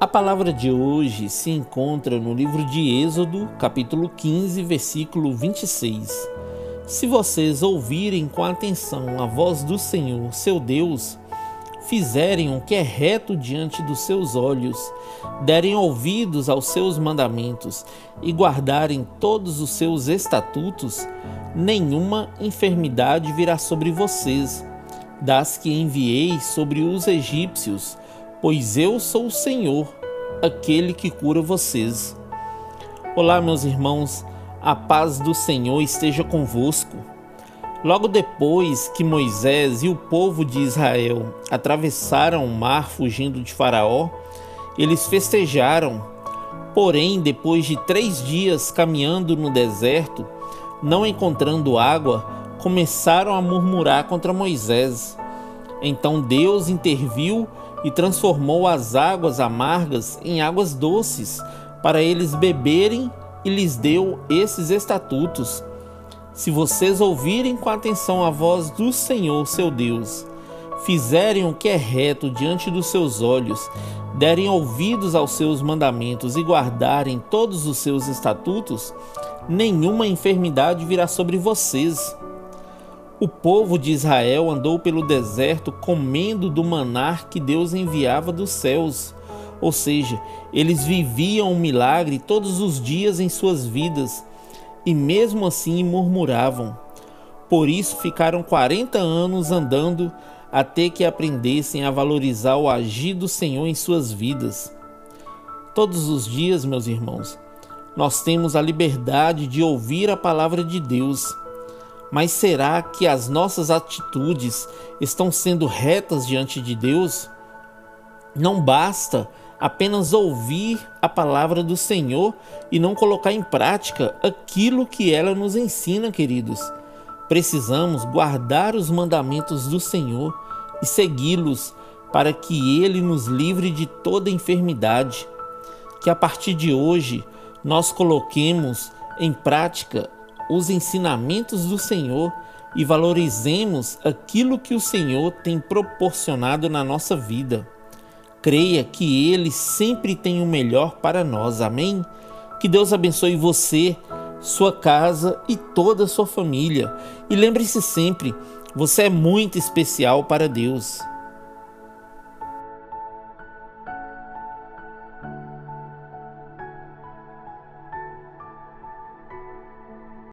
A palavra de hoje se encontra no livro de Êxodo, capítulo 15, versículo 26. Se vocês ouvirem com atenção a voz do Senhor, seu Deus, fizerem o que é reto diante dos seus olhos, derem ouvidos aos seus mandamentos e guardarem todos os seus estatutos, nenhuma enfermidade virá sobre vocês, das que enviei sobre os egípcios pois eu sou o Senhor, aquele que cura vocês. Olá, meus irmãos, a paz do Senhor esteja convosco. Logo depois que Moisés e o povo de Israel atravessaram o mar fugindo de Faraó, eles festejaram. Porém, depois de três dias caminhando no deserto, não encontrando água, começaram a murmurar contra Moisés. Então Deus interviu e transformou as águas amargas em águas doces, para eles beberem, e lhes deu esses estatutos. Se vocês ouvirem com atenção a voz do Senhor, seu Deus, fizerem o que é reto diante dos seus olhos, derem ouvidos aos seus mandamentos e guardarem todos os seus estatutos, nenhuma enfermidade virá sobre vocês o povo de Israel andou pelo deserto comendo do manar que Deus enviava dos céus. Ou seja, eles viviam um milagre todos os dias em suas vidas e mesmo assim murmuravam. Por isso ficaram 40 anos andando até que aprendessem a valorizar o agir do Senhor em suas vidas. Todos os dias, meus irmãos, nós temos a liberdade de ouvir a palavra de Deus mas será que as nossas atitudes estão sendo retas diante de Deus? Não basta apenas ouvir a palavra do Senhor e não colocar em prática aquilo que ela nos ensina, queridos. Precisamos guardar os mandamentos do Senhor e segui-los para que ele nos livre de toda enfermidade. Que a partir de hoje nós coloquemos em prática os ensinamentos do Senhor e valorizemos aquilo que o Senhor tem proporcionado na nossa vida. Creia que Ele sempre tem o melhor para nós. Amém? Que Deus abençoe você, sua casa e toda a sua família. E lembre-se sempre: você é muito especial para Deus.